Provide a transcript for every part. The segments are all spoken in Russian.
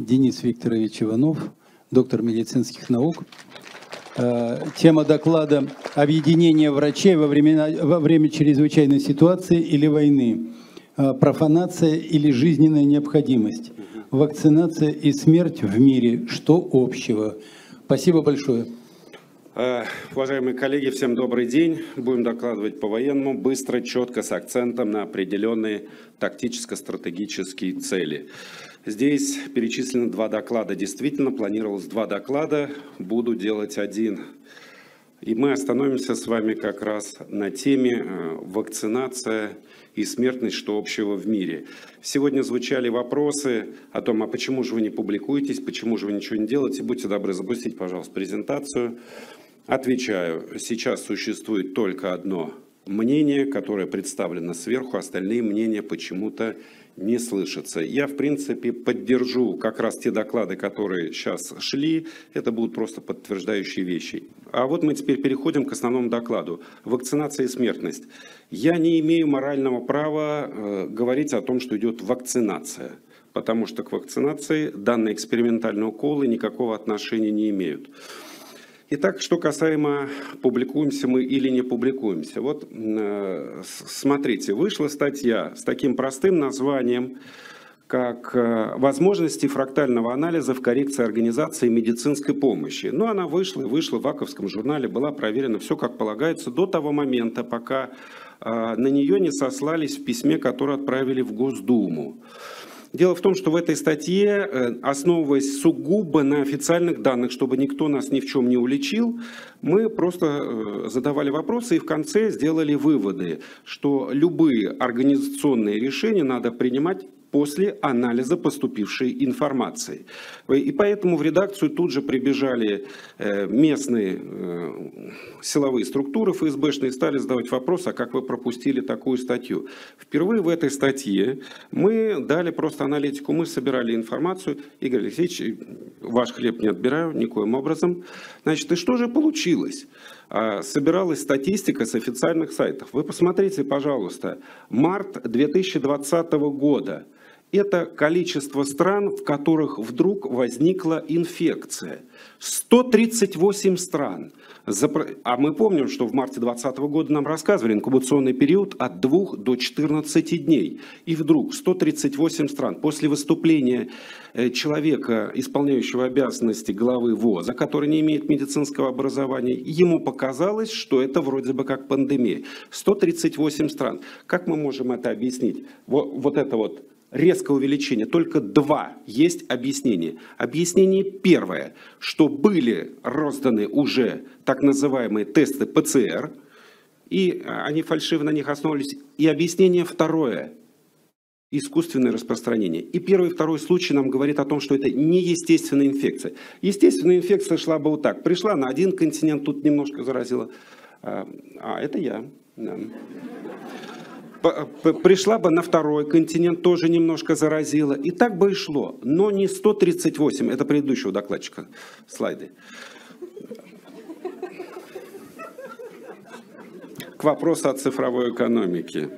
Денис Викторович Иванов, доктор медицинских наук. Э, Тема доклада «Объединение врачей во, времена, во время чрезвычайной ситуации или войны. Э, Профанация или жизненная необходимость. Вакцинация и смерть в мире. Что общего?» Спасибо большое. Э, Уважаемые коллеги, всем добрый день. Будем докладывать по военному, быстро, четко, с акцентом на определенные тактическо-стратегические цели. Здесь перечислены два доклада. Действительно, планировалось два доклада, буду делать один. И мы остановимся с вами как раз на теме э, вакцинация и смертность, что общего в мире. Сегодня звучали вопросы о том, а почему же вы не публикуетесь, почему же вы ничего не делаете. Будьте добры, запустить, пожалуйста, презентацию. Отвечаю, сейчас существует только одно мнение, которое представлено сверху, остальные мнения почему-то не слышатся. Я, в принципе, поддержу как раз те доклады, которые сейчас шли, это будут просто подтверждающие вещи. А вот мы теперь переходим к основному докладу. Вакцинация и смертность. Я не имею морального права э, говорить о том, что идет вакцинация, потому что к вакцинации данные экспериментальные уколы никакого отношения не имеют. Итак, что касаемо публикуемся мы или не публикуемся. Вот э, смотрите, вышла статья с таким простым названием, как э, «Возможности фрактального анализа в коррекции организации медицинской помощи». Ну, она вышла и вышла в Аковском журнале, была проверена, все как полагается, до того момента, пока э, на нее не сослались в письме, которое отправили в Госдуму. Дело в том, что в этой статье, э, основываясь сугубо на официальных данных, чтобы никто нас ни в чем не уличил, мы просто э, задавали вопросы и в конце сделали выводы, что любые организационные решения надо принимать после анализа поступившей информации. И поэтому в редакцию тут же прибежали э, местные э, силовые структуры ФСБшные и стали задавать вопрос, а как вы пропустили такую статью. Впервые в этой статье мы дали просто аналитику, мы собирали информацию. Игорь Алексеевич, ваш хлеб не отбираю никоим образом. Значит, и что же получилось? А, собиралась статистика с официальных сайтов. Вы посмотрите, пожалуйста, март 2020 года – это количество стран, в которых вдруг возникла инфекция. 138 стран. А мы помним, что в марте 2020 года нам рассказывали инкубационный период от 2 до 14 дней. И вдруг 138 стран после выступления э, человека, исполняющего обязанности главы ВОЗа, который не имеет медицинского образования, ему показалось, что это вроде бы как пандемия. 138 стран. Как мы можем это объяснить? Вот, вот это вот резкое увеличение. Только два есть объяснения. Объяснение первое, что были розданы уже так называемые тесты ПЦР, и они фальшиво на них основывались. И объяснение второе, искусственное распространение. И первый и второй случай нам говорит о том, что это не естественная инфекция. Естественная инфекция шла бы вот так. Пришла на один континент, тут немножко заразила. А, а это я. Да пришла бы на второй континент, тоже немножко заразила. И так бы и шло. Но не 138, это предыдущего докладчика слайды. К вопросу о цифровой экономике.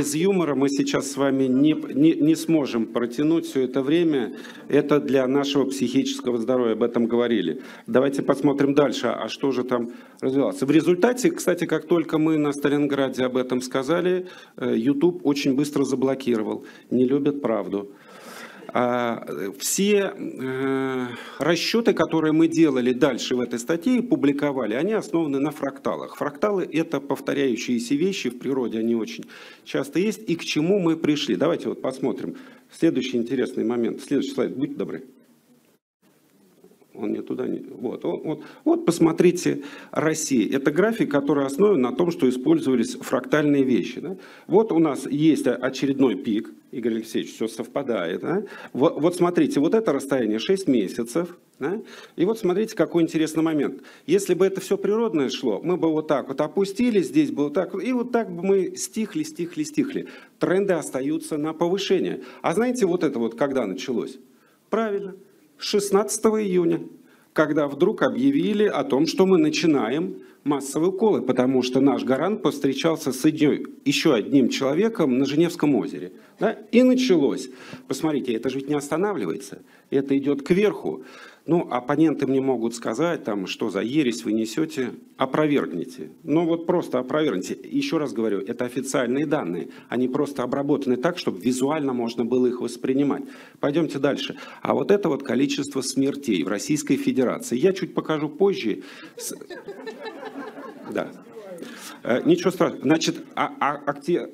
Без юмора мы сейчас с вами не, не, не сможем протянуть все это время. Это для нашего психического здоровья, об этом говорили. Давайте посмотрим дальше, а что же там развивалось. В результате, кстати, как только мы на Сталинграде об этом сказали, э, YouTube очень быстро заблокировал. Не любят правду. А, все э, расчеты, которые мы делали дальше в этой статье и публиковали, они основаны на фракталах. Фракталы – это повторяющиеся вещи в природе, они очень часто есть. И к чему мы пришли? Давайте вот посмотрим. Следующий интересный момент. Следующий слайд, будьте добры. Он не туда не... Вот, вот, вот посмотрите, Россия. Это график, который основан на том, что использовались фрактальные вещи. Да? Вот у нас есть очередной пик. Игорь Алексеевич, все совпадает. Да? Вот, вот смотрите, вот это расстояние 6 месяцев. Да? И вот смотрите, какой интересный момент. Если бы это все природное шло, мы бы вот так вот опустились, здесь было так, и вот так бы мы стихли, стихли, стихли. Тренды остаются на повышение. А знаете, вот это вот когда началось? Правильно, 16 июня. когда вдруг объявили о том, что мы начинаем массовые уколы, потому что наш гарант повстречался с еще одним человеком на Женевском озере. Да? И началось. Посмотрите, это же ведь не останавливается, это идет кверху. Ну, оппоненты мне могут сказать, там, что за ересь вы несете, опровергните. Ну, вот просто опровергните. Еще раз говорю, это официальные данные. Они просто обработаны так, чтобы визуально можно было их воспринимать. Пойдемте дальше. А вот это вот количество смертей в Российской Федерации. Я чуть покажу позже. Да. Э, ничего страшного. Значит, а, а, а где...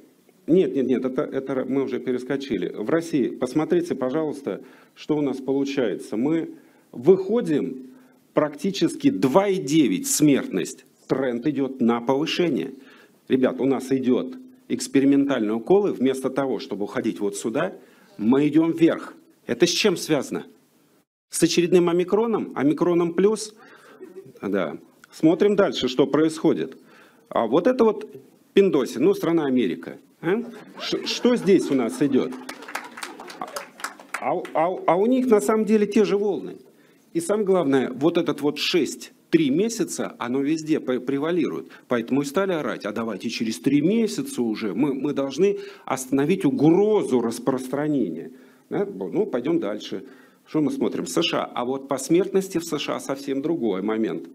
Нет, нет, нет, это, это мы уже перескочили. В России, посмотрите, пожалуйста, что у нас получается. Мы выходим практически 2,9 смертность. Тренд идет на повышение. Ребят, у нас идет экспериментальные уколы. Вместо того, чтобы уходить вот сюда, мы идем вверх. Это с чем связано? С очередным омикроном? Омикроном плюс? Да. Смотрим дальше, что происходит. А вот это вот Пиндоси, ну, страна Америка. А? Что здесь у нас идет? А, а, а у них на самом деле те же волны. И самое главное, вот этот вот 6 три месяца, оно везде превалирует. Поэтому и стали орать, а давайте через три месяца уже мы, мы должны остановить угрозу распространения. Да? Ну, пойдем дальше. Что мы смотрим? США. А вот по смертности в США совсем другой момент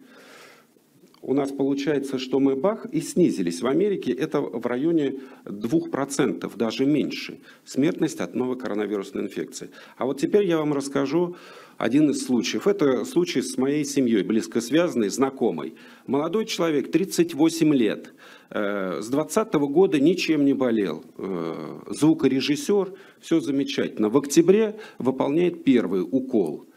у нас получается, что мы бах и снизились. В Америке это в районе 2%, даже меньше. Смертность от новой коронавирусной инфекции. А вот теперь я вам расскажу один из случаев. Это случай с моей семьей, близко связанный, знакомый. Молодой человек, 38 лет, э, с 20 года ничем не болел. Э, звукорежиссер, все замечательно. В октябре выполняет первый укол –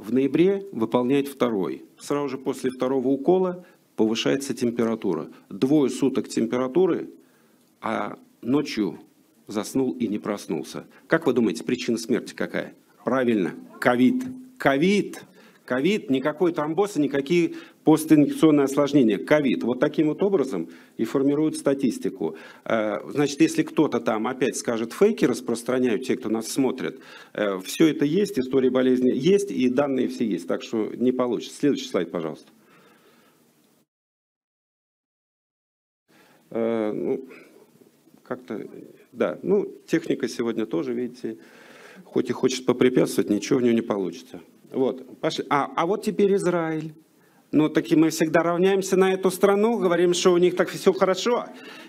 в ноябре выполняет второй. Сразу же после второго укола повышается температура. Двое суток температуры, а ночью заснул и не проснулся. Как вы думаете, причина смерти какая? Правильно, ковид. Ковид. Ковид, никакой тромбоз никакие постинфекционные осложнения. Ковид. Вот таким вот образом и формируют статистику. Э, значит, если кто-то там опять скажет фейки, распространяют те, кто нас смотрит, э, все это есть, история болезни есть, и данные все есть. Так что не получится. Следующий слайд, пожалуйста. Э, ну, как-то, да, ну, техника сегодня тоже, видите, хоть и хочет попрепятствовать, ничего в нее не получится. Вот, пошли. А, а вот теперь Израиль. Ну, таки мы всегда равняемся на эту страну, говорим, что у них так все хорошо.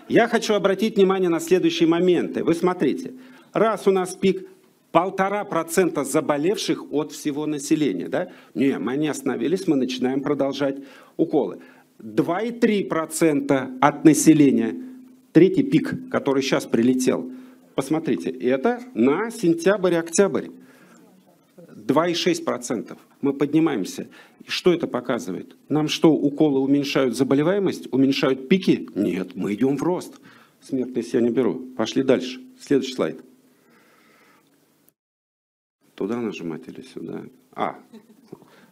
Я хочу обратить внимание на следующие моменты. Вы смотрите, раз у нас пик полтора процента заболевших от всего населения, да? Не, мы не остановились, мы начинаем продолжать уколы. 2,3% от населения, третий пик, который сейчас прилетел. Посмотрите, это на сентябрь-октябрь. 2,6%. Мы поднимаемся. Что это показывает? Нам что, уколы уменьшают заболеваемость, уменьшают пики? Нет, мы идем в рост. Смертность я не беру. Пошли дальше. Следующий слайд. Туда нажимать или сюда? А,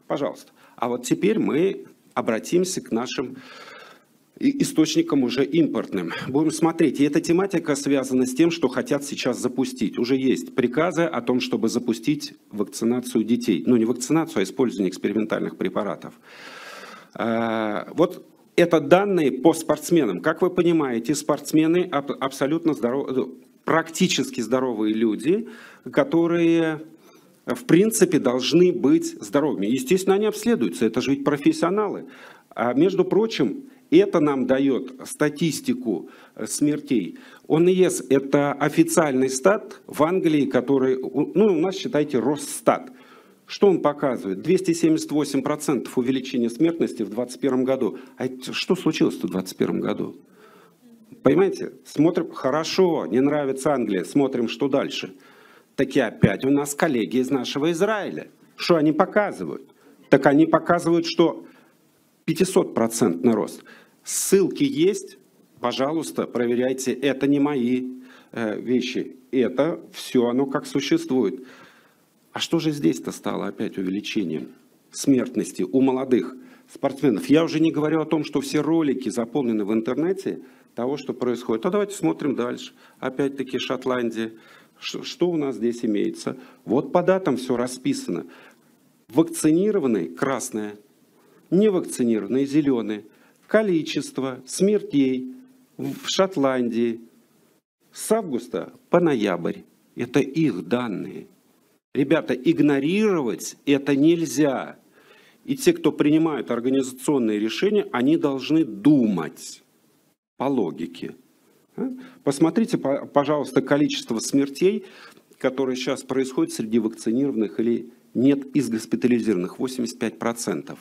пожалуйста. А вот теперь мы обратимся к нашим источником уже импортным. Будем смотреть. И эта тематика связана с тем, что хотят сейчас запустить. Уже есть приказы о том, чтобы запустить вакцинацию детей. Ну, не вакцинацию, а использование экспериментальных препаратов. А, вот это данные по спортсменам. Как вы понимаете, спортсмены абсолютно здоровые, практически здоровые люди, которые в принципе должны быть здоровыми. Естественно, они обследуются, это же ведь профессионалы. А между прочим, это нам дает статистику смертей. ОНС – это официальный стат в Англии, который, ну, у нас, считайте, Росстат. Что он показывает? 278% увеличения смертности в 2021 году. А что случилось в 2021 году? Понимаете, смотрим, хорошо, не нравится Англия, смотрим, что дальше. Таки опять у нас коллеги из нашего Израиля. Что они показывают? Так они показывают, что 500% рост. Ссылки есть, пожалуйста, проверяйте. Это не мои э, вещи. Это все оно как существует. А что же здесь-то стало опять увеличением смертности у молодых спортсменов? Я уже не говорю о том, что все ролики заполнены в интернете того, что происходит. А давайте смотрим дальше. Опять-таки Шотландия. Что у нас здесь имеется? Вот по датам все расписано. Вакцинированные – красное, невакцинированные – зеленые. Количество смертей в Шотландии с августа по ноябрь – это их данные. Ребята, игнорировать это нельзя. И те, кто принимают организационные решения, они должны думать по логике. А? Посмотрите, пожалуйста, количество смертей, которые сейчас происходят среди вакцинированных или нет из госпитализированных, 85%.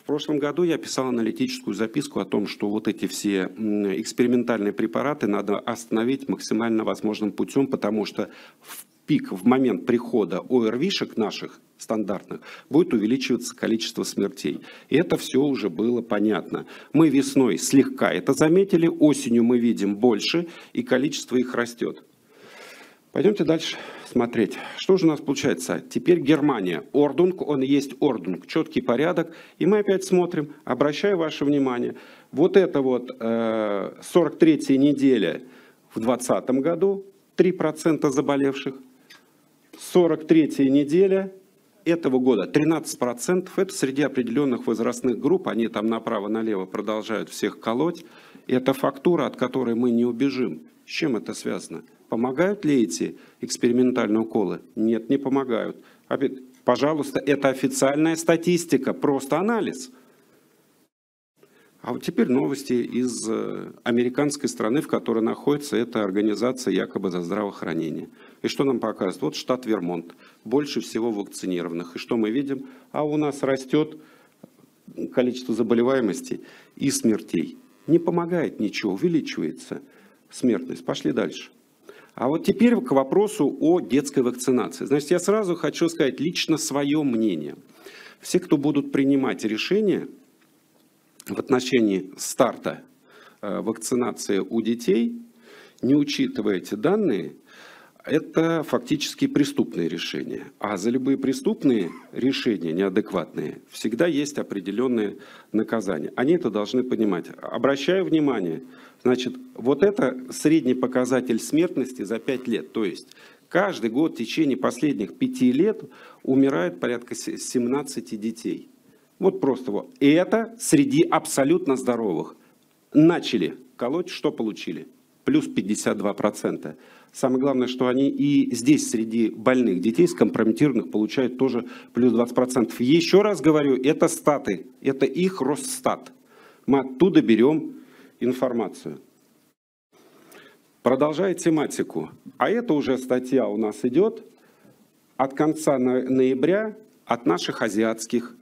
В прошлом году я писал аналитическую записку о том, что вот эти все экспериментальные препараты надо остановить максимально возможным путем, потому что в пик, в момент прихода ОРВИшек наших стандартных, будет увеличиваться количество смертей. И это все уже было понятно. Мы весной слегка это заметили, осенью мы видим больше, и количество их растет. Пойдемте дальше смотреть. Что же у нас получается? Теперь Германия. Ordnung, он есть Ordnung, четкий порядок. И мы опять смотрим, обращаю ваше внимание, вот это вот э, 43-я неделя в 2020 году, 3% заболевших, 43 неделя этого года 13%, это среди определенных возрастных групп, они там направо-налево продолжают всех колоть. Это фактура, от которой мы не убежим. С чем это связано? Помогают ли эти экспериментальные уколы? Нет, не помогают. Пожалуйста, это официальная статистика, просто анализ. А вот теперь новости из э, американской страны, в которой находится эта организация якобы за здравоохранение. И что нам показывает? Вот штат Вермонт, больше всего вакцинированных. И что мы видим? А у нас растет количество заболеваемости и смертей. Не помогает ничего, увеличивается смертность. Пошли дальше. А вот теперь к вопросу о детской вакцинации. Значит, я сразу хочу сказать лично свое мнение. Все, кто будут принимать решения в отношении старта э, вакцинации у детей, не учитывая эти данные, это фактически преступные решения. А за любые преступные решения, неадекватные, всегда есть определенные наказания. Они это должны понимать. Обращаю внимание, значит, вот это средний показатель смертности за 5 лет. То есть каждый год в течение последних 5 лет умирает порядка 17 детей. Вот просто вот. И это среди абсолютно здоровых. Начали колоть, что получили? Плюс 52%. Самое главное, что они и здесь среди больных детей, скомпрометированных, получают тоже плюс 20%. Еще раз говорю, это статы, это их Росстат. Мы оттуда берем информацию. Продолжая тематику. А это уже статья у нас идет от конца ноября от наших азиатских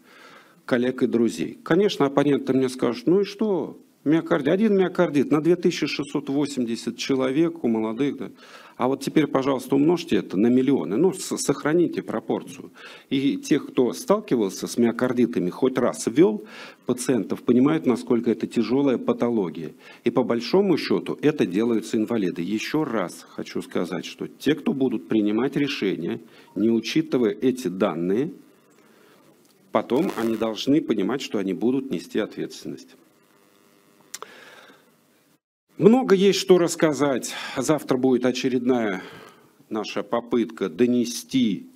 коллег и друзей. Конечно, оппоненты мне скажут, ну и что, миокардит, один миокардит на 2680 человек у молодых. Да. А вот теперь, пожалуйста, умножьте это на миллионы, ну, сохраните пропорцию. И тех, кто сталкивался с миокардитами, хоть раз ввел пациентов, понимают, насколько это тяжелая патология. И по большому счету это делаются инвалиды. Еще раз хочу сказать, что те, кто будут принимать решения, не учитывая эти данные, потом они должны понимать, что они будут нести ответственность. Много есть что рассказать. Завтра будет очередная наша попытка донести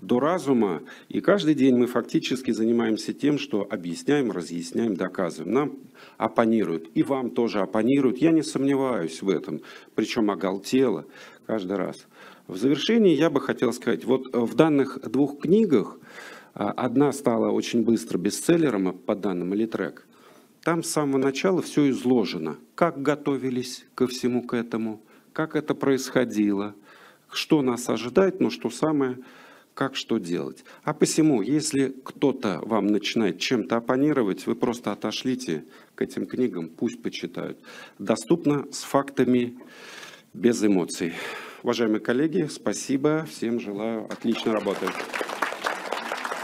до разума. И каждый день мы фактически занимаемся тем, что объясняем, разъясняем, доказываем. Нам оппонируют, и вам тоже оппонируют. Я не сомневаюсь в этом, причем оголтело каждый раз. В завершении я бы хотел сказать, вот в данных двух книгах, а, одна стала очень быстро бестселлером по данным Литрек, там с самого начала все изложено, как готовились ко всему к этому, как это происходило, что нас ожидает, но что самое, как что делать. А посему, если кто-то вам начинает чем-то оппонировать, вы просто отошлите к этим книгам, пусть почитают. Доступно с фактами, без эмоций. Уважаемые коллеги, спасибо, всем желаю отличной работы.